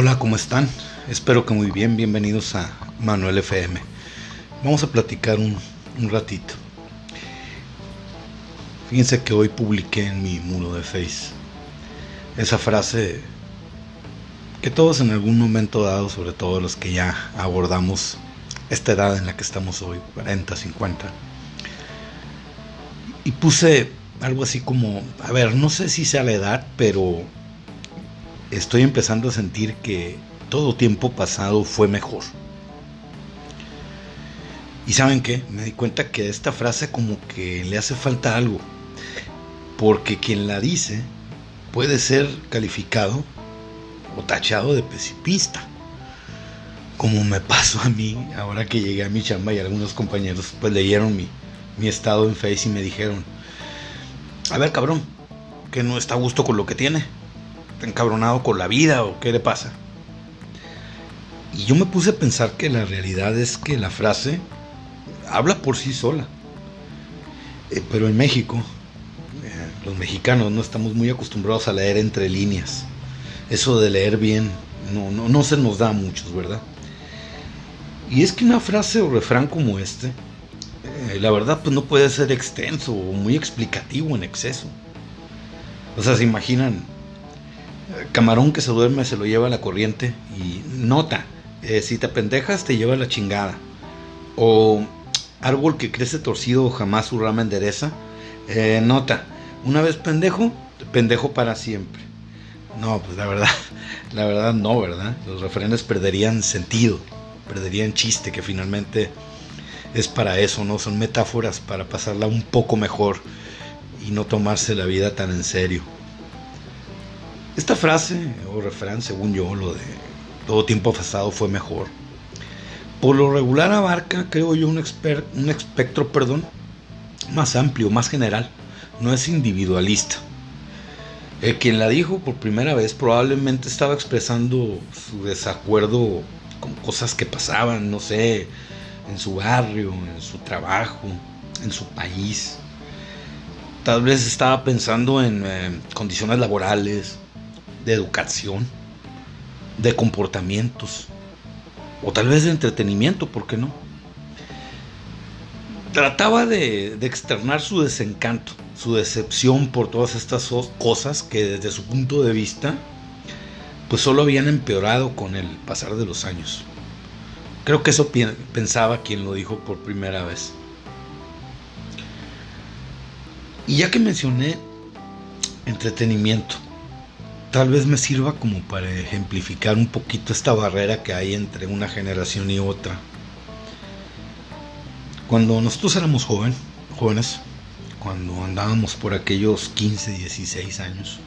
Hola, ¿cómo están? Espero que muy bien, bienvenidos a Manuel FM. Vamos a platicar un, un ratito. Fíjense que hoy publiqué en mi muro de Face esa frase que todos en algún momento dado, sobre todo los que ya abordamos esta edad en la que estamos hoy, 40, 50, y puse algo así como, a ver, no sé si sea la edad, pero estoy empezando a sentir que todo tiempo pasado fue mejor. Y saben qué, me di cuenta que esta frase como que le hace falta algo, porque quien la dice puede ser calificado o tachado de pesimista, como me pasó a mí ahora que llegué a mi chamba y algunos compañeros pues leyeron mi, mi estado en Face y me dijeron, a ver cabrón, que no está a gusto con lo que tiene encabronado con la vida o qué le pasa. Y yo me puse a pensar que la realidad es que la frase habla por sí sola. Eh, pero en México, eh, los mexicanos no estamos muy acostumbrados a leer entre líneas. Eso de leer bien no, no, no se nos da a muchos, ¿verdad? Y es que una frase o refrán como este, eh, la verdad pues no puede ser extenso o muy explicativo en exceso. O sea, se imaginan camarón que se duerme se lo lleva a la corriente y nota, eh, si te pendejas te lleva la chingada. O árbol que crece torcido jamás su rama endereza. Eh, nota, una vez pendejo, pendejo para siempre. No, pues la verdad, la verdad no, ¿verdad? Los refrenes perderían sentido, perderían chiste, que finalmente es para eso, ¿no? Son metáforas para pasarla un poco mejor y no tomarse la vida tan en serio. Esta frase o refrán, según yo, lo de todo tiempo pasado fue mejor. Por lo regular abarca, creo yo, un, espectro perdón, más amplio, más general. No es individualista. El quien la dijo por primera vez probablemente estaba expresando su desacuerdo con cosas que pasaban, no sé, en su barrio, en su trabajo, en su país. Tal vez estaba pensando en eh, condiciones laborales, de educación, de comportamientos, o tal vez de entretenimiento, ¿por qué no? Trataba de, externar su desencanto, su decepción por todas estas cosas que desde su punto de vista, pues solo habían empeorado con el pasar de los años. Creo que eso pensaba quien lo dijo por primera vez. Y ya que mencioné entretenimiento, tal vez me sirva como para ejemplificar un poquito esta barrera que hay entre una generación y otra. Cuando nosotros éramos jóvenes, cuando andábamos por aquellos 15, 16 años,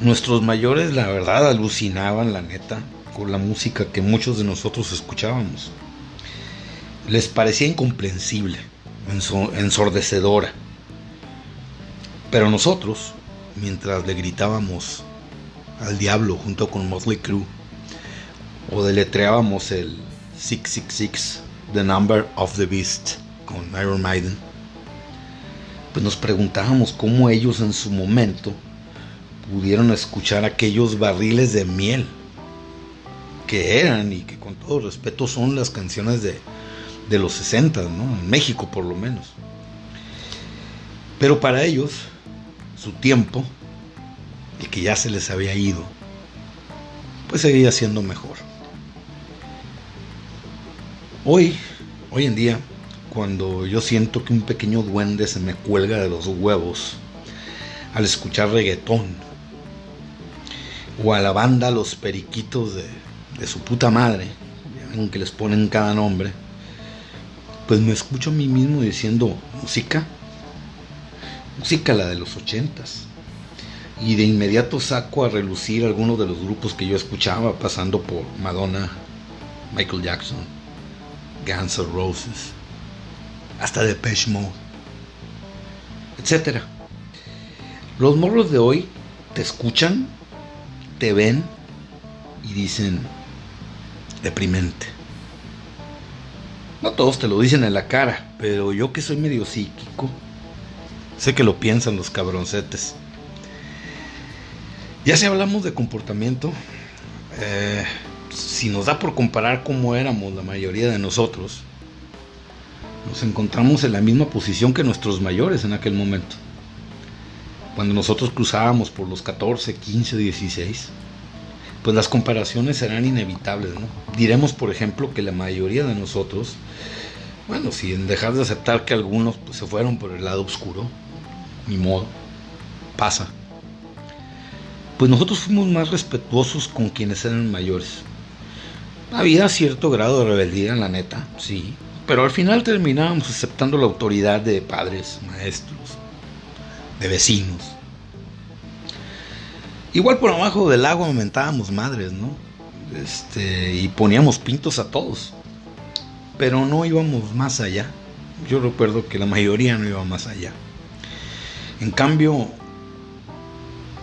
nuestros mayores la verdad alucinaban, la neta, con la música que muchos de nosotros escuchábamos. Les parecía incomprensible, ensordecedora. Pero nosotros, mientras le gritábamos al diablo junto con Motley Crue o deletreábamos el 666 The Number of the Beast con Iron Maiden pues nos preguntábamos cómo ellos en su momento pudieron escuchar aquellos barriles de miel que eran y que con todo respeto son las canciones de, de los 60, ¿no? En México por lo menos. Pero para ellos su tiempo, y que ya se les había ido, pues seguía siendo mejor. Hoy, hoy en día, cuando yo siento que un pequeño duende se me cuelga de los huevos al escuchar reggaetón, o a la banda Los Periquitos de, de su puta madre, que les ponen cada nombre, pues me escucho a mí mismo diciendo, música, música la de los ochentas. Y de inmediato saco a relucir algunos de los grupos que yo escuchaba, pasando por Madonna, Michael Jackson, Guns N' Roses, hasta Depeche Mode, etc. Los morros de hoy te escuchan, te ven y dicen deprimente. No todos te lo dicen en la cara, pero yo que soy medio psíquico, Sé que lo piensan los cabroncetes. Ya si hablamos de comportamiento, eh, si nos da por comparar cómo éramos la mayoría de nosotros, nos encontramos en la misma posición que nuestros mayores en aquel momento. Cuando nosotros cruzábamos por los 14, 15, 16, pues las comparaciones serán inevitables. ¿no? Diremos, por ejemplo, que la mayoría de nosotros, bueno, sin dejar de aceptar que algunos pues, se fueron por el lado oscuro, ni modo, pasa. Pues nosotros fuimos más respetuosos con quienes eran mayores. Había cierto grado de rebeldía, en la neta, sí, pero al final terminábamos aceptando la autoridad de padres, maestros, de vecinos. Igual por abajo del agua aumentábamos madres, ¿no? Este, y poníamos pintos a todos. Pero no íbamos más allá. Yo recuerdo que la mayoría no iba más allá. En cambio,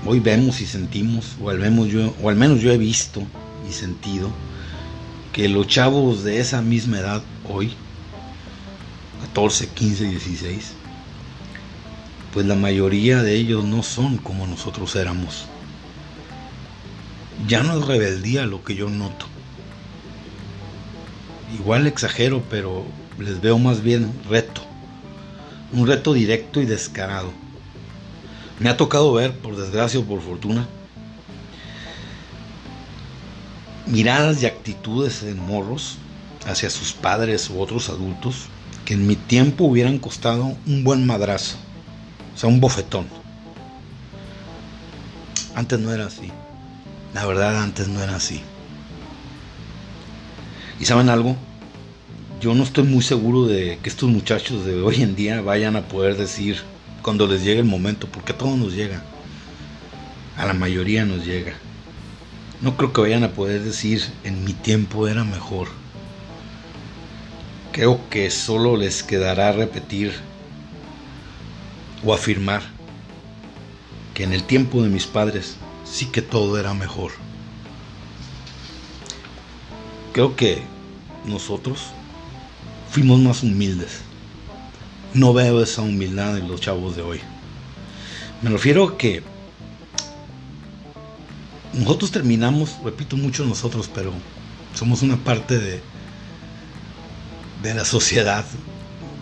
hoy vemos y sentimos, o al menos yo, he visto y sentido, que los chavos de esa misma edad hoy, 14, 15, 16, pues la mayoría de ellos no son como nosotros éramos. Ya no es rebeldía lo que yo noto. Igual exagero, pero les veo más bien reto. Un reto directo y descarado. Me ha tocado ver, por desgracia o por fortuna, miradas y actitudes en morros hacia sus padres u otros adultos que en mi tiempo hubieran costado un buen madrazo, o sea, un bofetón. Antes no era así. La verdad, antes no era así. ¿Y saben algo? Yo no estoy muy seguro de que estos muchachos de hoy en día vayan a poder decir cuando les llegue el momento, porque a todos nos llega. A la mayoría nos llega. No creo que vayan a poder decir en mi tiempo era mejor. Creo que solo les quedará repetir o afirmar que en el tiempo de mis padres sí que todo era mejor. Creo que nosotros fuimos más humildes. No veo esa humildad en los chavos de hoy. Me refiero a que nosotros terminamos, repito mucho nosotros, pero somos una parte de, de la sociedad,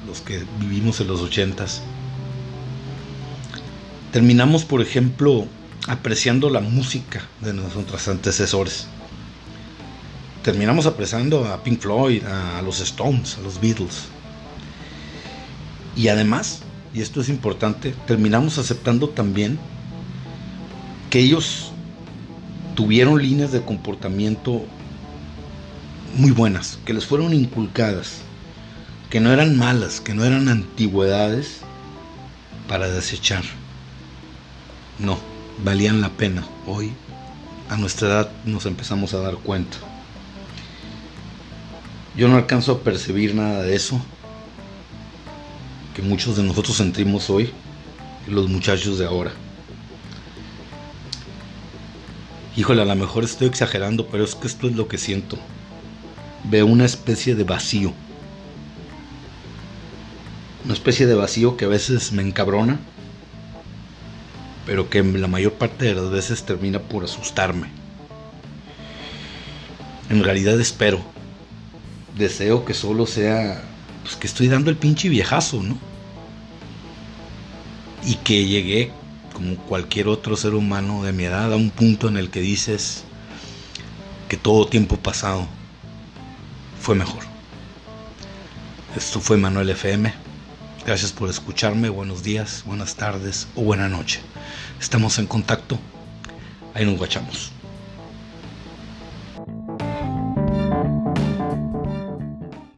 los que vivimos en los ochentas. Terminamos, por ejemplo, apreciando la música de nuestros antecesores. Terminamos apreciando a Pink Floyd, a los Stones, a los Beatles. Y además, y esto es importante, terminamos aceptando también que ellos tuvieron líneas de comportamiento muy buenas, que les fueron inculcadas, que no eran malas, que no eran antigüedades para desechar. No, valían la pena. Hoy, a nuestra edad, nos empezamos a dar cuenta. Yo no alcanzo a percibir nada de eso que muchos de nosotros sentimos hoy los muchachos de ahora. Híjole, a lo mejor estoy exagerando, pero es que esto es lo que siento. Veo una especie de vacío. Una especie de vacío que a veces me encabrona pero que la mayor parte de las veces termina por asustarme. En realidad espero, deseo que solo sea, pues que estoy dando el pinche viejazo, ¿no? Y que llegué, como cualquier otro ser humano de mi edad, a un punto en el que dices que todo tiempo pasado fue mejor. Esto fue Manuel FM. Gracias por escucharme. Buenos días, buenas tardes o buena noche. Estamos en contacto. Ahí nos guachamos.